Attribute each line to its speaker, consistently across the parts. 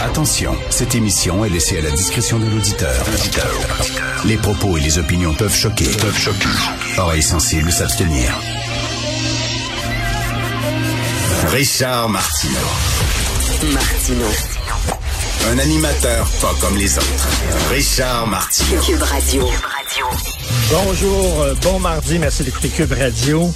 Speaker 1: Attention, cette émission est laissée à la discrétion de l'auditeur. Les propos et les opinions peuvent choquer. Peuvent choquer. Oreilles sensibles s'abstenir. Richard Martineau.
Speaker 2: Martino.
Speaker 1: Un animateur pas comme les autres. Richard Martineau.
Speaker 2: Cube Radio.
Speaker 3: Bonjour, euh, bon mardi, merci d'écouter Cube Radio.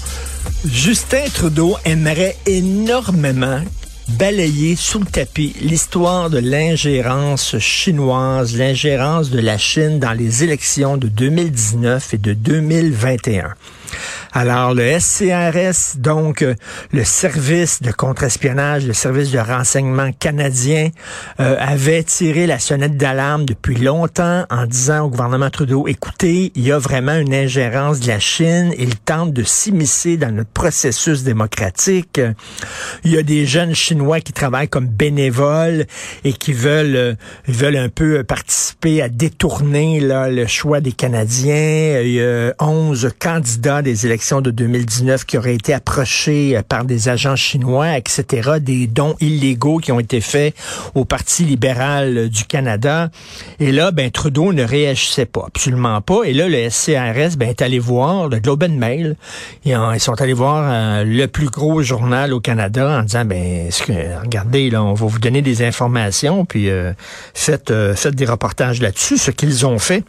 Speaker 3: Justin Trudeau aimerait énormément balayer sous le tapis l'histoire de l'ingérence chinoise, l'ingérence de la Chine dans les élections de 2019 et de 2021. Alors, le SCRS, donc euh, le service de contre-espionnage, le service de renseignement canadien, euh, avait tiré la sonnette d'alarme depuis longtemps en disant au gouvernement Trudeau, écoutez, il y a vraiment une ingérence de la Chine, il tente de s'immiscer dans notre processus démocratique. Il y a des jeunes Chinois qui travaillent comme bénévoles et qui veulent, euh, veulent un peu participer à détourner là, le choix des Canadiens. Il y a 11 candidats des élections de 2019 qui auraient été approchés euh, par des agents chinois, etc., des dons illégaux qui ont été faits au Parti libéral euh, du Canada. Et là, ben, Trudeau ne réagissait pas, absolument pas. Et là, le SCRS ben, est allé voir le Globe and Mail. Ils, ils sont allés voir euh, le plus gros journal au Canada en disant, ben, regardez, là, on va vous donner des informations, puis faites, faites des reportages là-dessus, ce qu'ils ont fait.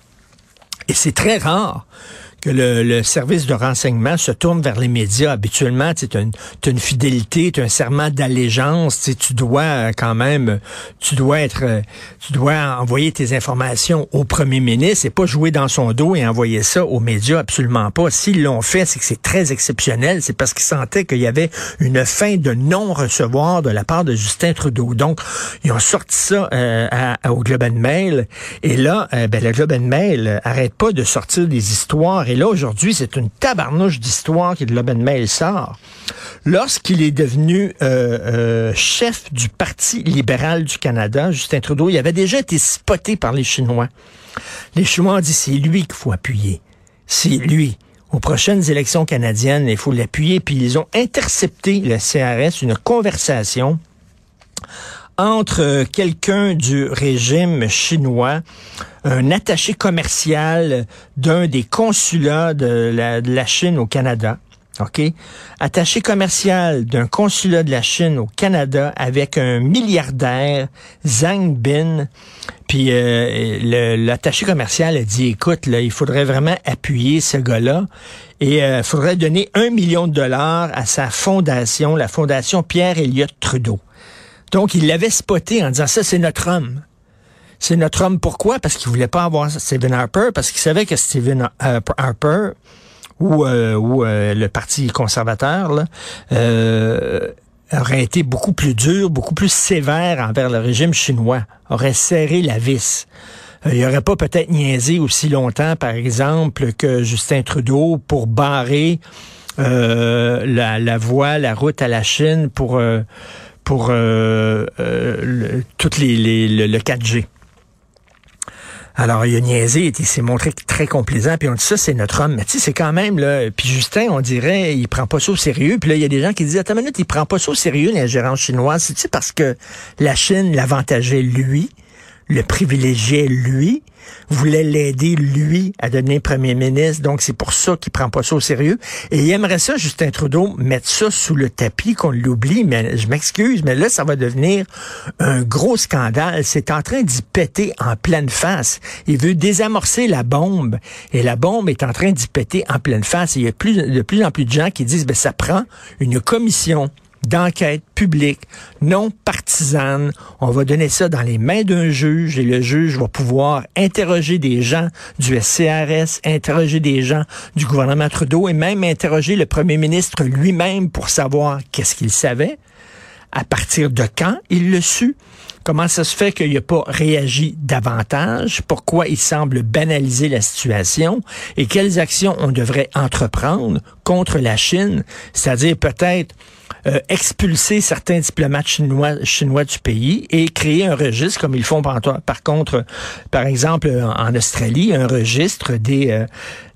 Speaker 3: Et c'est très rare que le, service de renseignement se tourne vers les médias. Habituellement, tu as une, fidélité, tu un serment d'allégeance, tu dois euh, quand même, tu dois être, euh, tu dois envoyer tes informations au premier ministre et pas jouer dans son dos et envoyer ça aux médias, absolument pas. S'ils l'ont fait, c'est que c'est très exceptionnel, c'est parce qu'ils sentaient qu'il y avait une fin de non-recevoir de la part de Justin Trudeau. Donc, ils ont sorti ça euh, au Globe Mail et là, ben, le Globe and Mail arrête pas de sortir des histoires et là, aujourd'hui, c'est une tabarnouche d'histoire que de Mail sort. Lorsqu'il est devenu euh, euh, chef du Parti libéral du Canada, Justin Trudeau, il avait déjà été spoté par les Chinois. Les Chinois ont dit, c'est lui qu'il faut appuyer. C'est lui aux prochaines élections canadiennes, il faut l'appuyer. Puis ils ont intercepté le CRS, une conversation entre quelqu'un du régime chinois, un attaché commercial d'un des consulats de la, Chine au Canada, OK? Attaché commercial d'un consulat de la Chine au Canada avec un milliardaire, Zhang Bin. Puis euh, l'attaché commercial a dit, écoute, là, il faudrait vraiment appuyer ce gars-là et il euh, faudrait donner un million de dollars à sa fondation, la fondation Pierre Elliott Trudeau. Donc, il l'avait spoté en disant, ça, c'est notre homme. C'est notre homme. Pourquoi? Parce qu'il voulait pas avoir Stephen Harper, parce qu'il savait que Stephen Harper ou, euh, ou euh, le Parti conservateur là, euh, aurait été beaucoup plus dur, beaucoup plus sévère envers le régime chinois, aurait serré la vis. Il aurait pas peut-être niaisé aussi longtemps, par exemple, que Justin Trudeau pour barrer la, la voie, la route à la Chine pour pour euh, euh, toutes les, le, 4G. Alors, il a niaisé, il s'est montré très complaisant, puis on dit ça, c'est notre homme. Mais tu sais, c'est quand même, là, puis Justin, on dirait, il prend pas ça au sérieux. Puis là, il y a des gens qui disent, attends une minute, il prend pas ça au sérieux, l'ingérence chinoise. C'est-tu parce que la Chine l'avantageait lui? Le privilégiait lui, voulait l'aider lui à devenir premier ministre. Donc c'est pour ça qu'il prend pas ça au sérieux. Et il aimerait ça, Justin Trudeau, mettre ça sous le tapis, qu'on l'oublie. Mais je m'excuse, mais là ça va devenir un gros scandale. C'est en train d'y péter en pleine face. Il veut désamorcer la bombe et la bombe est en train d'y péter en pleine face. il y a plus, de plus en plus de gens qui disent, ben ça prend une commission d'enquête publique, non partisane. On va donner ça dans les mains d'un juge et le juge va pouvoir interroger des gens du SCRS, interroger des gens du gouvernement Trudeau et même interroger le premier ministre lui-même pour savoir qu'est-ce qu'il savait, à partir de quand il le su. Comment ça se fait qu'il n'a pas réagi davantage? Pourquoi il semble banaliser la situation? Et quelles actions on devrait entreprendre contre la Chine? C'est-à-dire peut-être euh, expulser certains diplomates chinois, du pays et créer un registre comme ils font par, par contre, par exemple en Australie, un registre des euh,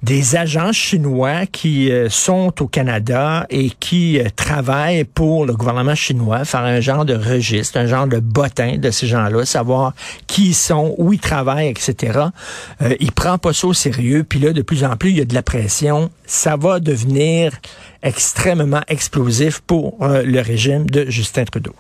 Speaker 3: des agents chinois qui euh, sont au Canada et qui travaillent pour le gouvernement chinois, faire un genre de registre, un genre de bottin de ces gens-là, savoir qui ils sont, où ils travaillent, etc. Euh, il prend pas ça au sérieux, puis là de plus en plus il y a de la pression. Ça va devenir extrêmement explosif pour euh, le régime de Justin Trudeau.